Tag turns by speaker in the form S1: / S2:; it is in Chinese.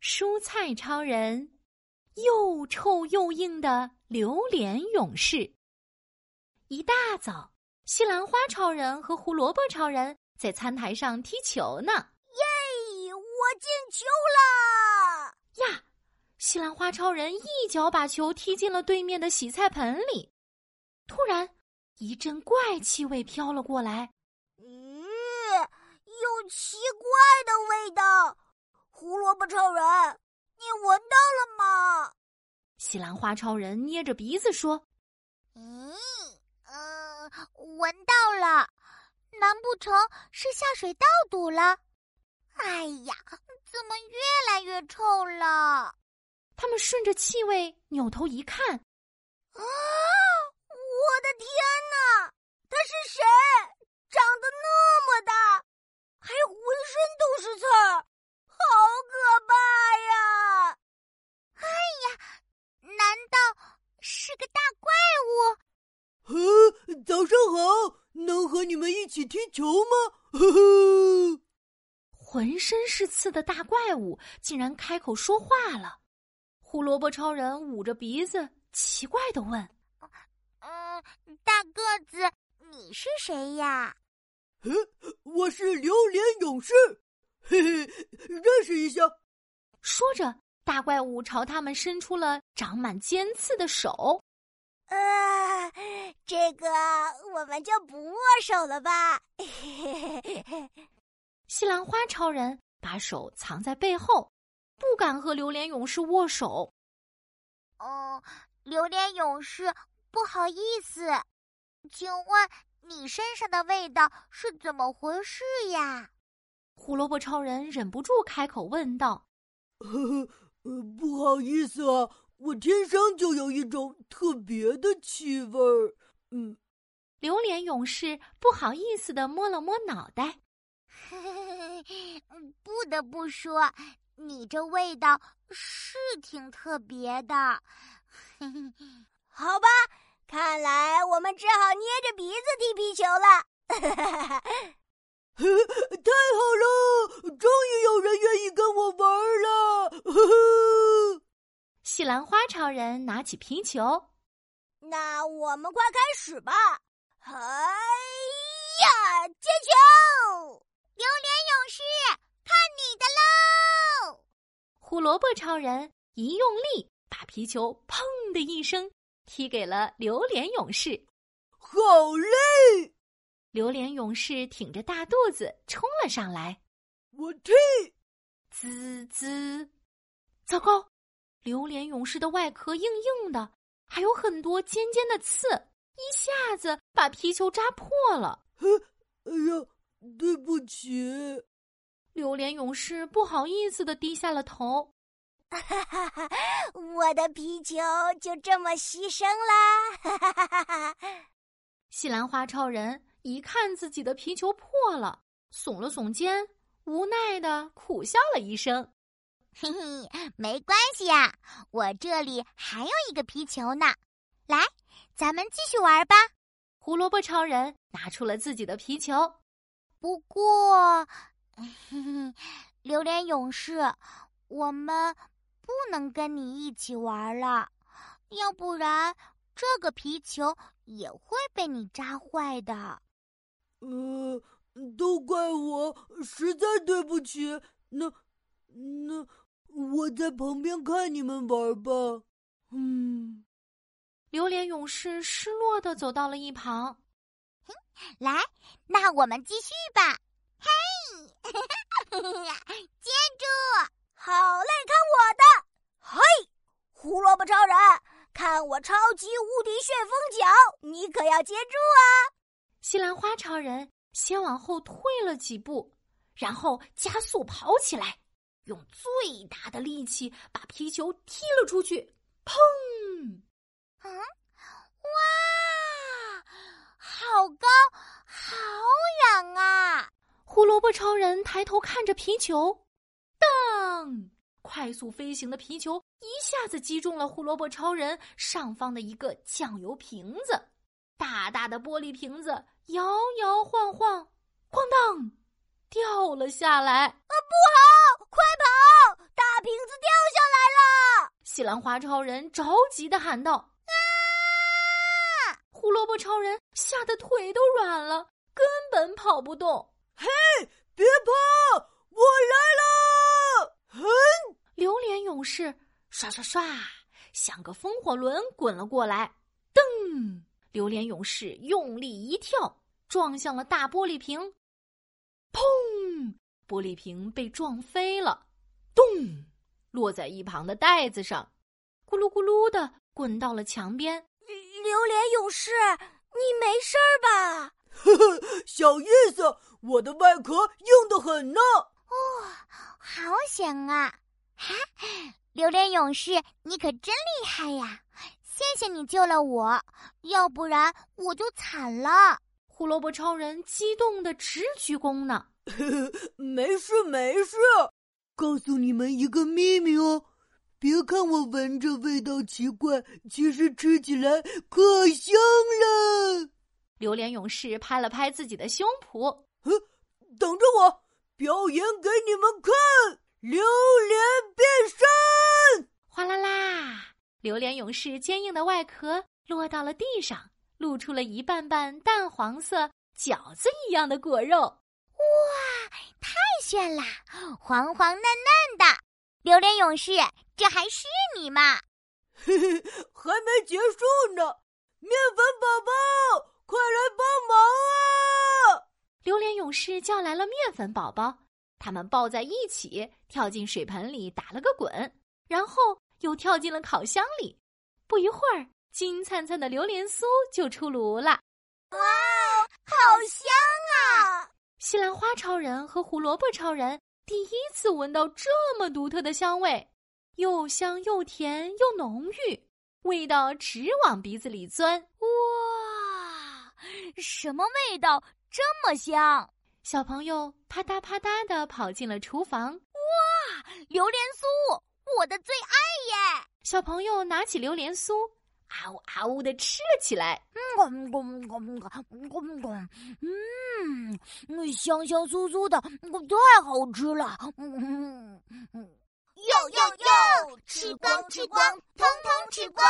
S1: 蔬菜超人，又臭又硬的榴莲勇士。一大早，西兰花超人和胡萝卜超人在餐台上踢球呢。
S2: 耶！我进球了！
S1: 呀，西兰花超人一脚把球踢进了对面的洗菜盆里。突然，一阵怪气味飘了过来。
S2: 嗯，有奇怪的味道！胡萝卜超人，你闻到了吗？
S1: 西兰花超人捏着鼻子说：“
S3: 嗯，呃，闻到了。难不成是下水道堵了？哎呀，怎么越来越臭了？”
S1: 他们顺着气味扭头一看，
S2: 啊！我的天哪，他是谁？长得那么大，还浑身都是刺儿。好可怕呀！
S3: 哎呀，难道是个大怪物？
S4: 呵，早上好，能和你们一起踢球吗？呵呵，
S1: 浑身是刺的大怪物竟然开口说话了。胡萝卜超人捂着鼻子，奇怪的问：“
S3: 嗯，大个子，你是谁呀？”“
S4: 嗯，我是榴莲勇士。”嘿嘿，认识一下。
S1: 说着，大怪物朝他们伸出了长满尖刺的手。
S2: 啊，这个我们就不握手了吧？
S1: 西兰花超人把手藏在背后，不敢和榴莲勇士握手。
S3: 哦，榴莲勇士，不好意思，请问你身上的味道是怎么回事呀？
S1: 胡萝卜超人忍不住开口问道：“
S4: 呵呵，不好意思啊，我天生就有一种特别的气味儿。”嗯，
S1: 榴莲勇士不好意思的摸了摸脑袋。
S3: 不得不说，你这味道是挺特别的。
S2: 好吧，看来我们只好捏着鼻子踢皮球了。
S4: 太好了，终于有人愿意跟我玩了！
S1: 西兰花超人拿起皮球，
S2: 那我们快开始吧！哎呀，接球！
S3: 榴莲勇士，看你的喽！
S1: 胡萝卜超人一用力，把皮球“砰”的一声踢给了榴莲勇士。
S4: 好嘞。
S1: 榴莲勇士挺着大肚子冲了上来，
S4: 我踢，
S1: 滋滋，糟糕！榴莲勇士的外壳硬硬的，还有很多尖尖的刺，一下子把皮球扎破了。
S4: 哎呀，对不起！
S1: 榴莲勇士不好意思的低下了头。
S2: 哈哈哈！我的皮球就这么牺牲啦！哈哈哈哈哈！
S1: 西兰花超人。一看自己的皮球破了，耸了耸肩，无奈的苦笑了一声：“
S3: 嘿嘿，没关系呀，我这里还有一个皮球呢。来，咱们继续玩吧。”
S1: 胡萝卜超人拿出了自己的皮球，
S3: 不过，嘿嘿，榴莲勇士，我们不能跟你一起玩了，要不然这个皮球也会被你扎坏的。
S4: 呃，都怪我，实在对不起。那，那我在旁边看你们玩吧。嗯，
S1: 榴莲勇士失落的走到了一旁。
S3: 来，那我们继续吧。嘿，接住！
S2: 好嘞，看我的！嘿，胡萝卜超人，看我超级无敌旋风脚，你可要接住啊！
S1: 西兰花超人先往后退了几步，然后加速跑起来，用最大的力气把皮球踢了出去。砰！
S3: 嗯，哇，好高，好远啊！
S1: 胡萝卜超人抬头看着皮球，当！快速飞行的皮球一下子击中了胡萝卜超人上方的一个酱油瓶子。大大的玻璃瓶子摇摇晃晃，哐当，掉了下来！啊，
S2: 不好！快跑！大瓶子
S1: 西兰花超人着急的喊道：“啊！”胡萝卜超人吓得腿都软了，根本跑不动。
S4: 嘿，别跑，我来了！哼！
S1: 榴莲勇士刷刷刷，像个风火轮滚了过来。噔！榴莲勇士用力一跳，撞向了大玻璃瓶。砰！玻璃瓶被撞飞了。咚！落在一旁的袋子上，咕噜咕噜的滚到了墙边。
S2: 榴莲勇士，你没事吧？
S4: 呵呵，小意思，我的外壳硬得很呢。
S3: 哦，好险啊！哈，榴莲勇士，你可真厉害呀！谢谢你救了我，要不然我就惨了。
S1: 胡萝卜超人激动的直鞠躬呢。
S4: 没 事没事，告诉你们一个秘密哦。别看我闻着味道奇怪，其实吃起来可香了。
S1: 榴莲勇士拍了拍自己的胸脯，
S4: 等着我表演给你们看！榴莲变身！
S1: 哗啦啦，榴莲勇士坚硬的外壳落到了地上，露出了一瓣瓣淡黄色饺子一样的果肉。哇，
S3: 太炫啦！黄黄嫩嫩的。榴莲勇士，这还是你吗？
S4: 嘿嘿，还没结束呢！面粉宝宝，快来帮忙啊！
S1: 榴莲勇士叫来了面粉宝宝，他们抱在一起，跳进水盆里打了个滚，然后又跳进了烤箱里。不一会儿，金灿灿的榴莲酥就出炉了。哇，
S2: 好香啊！
S1: 西兰花超人和胡萝卜超人。第一次闻到这么独特的香味，又香又甜又浓郁，味道直往鼻子里钻。
S3: 哇，什么味道这么香？
S1: 小朋友啪嗒啪嗒的跑进了厨房。
S3: 哇，榴莲酥，我的最爱耶！
S1: 小朋友拿起榴莲酥。啊呜啊呜的吃了起来，
S3: 嗯，咣咣咣咣咣，嗯，香香酥酥的，太好吃了，嗯
S2: 嗯，哟哟哟，吃光吃光，通通吃光。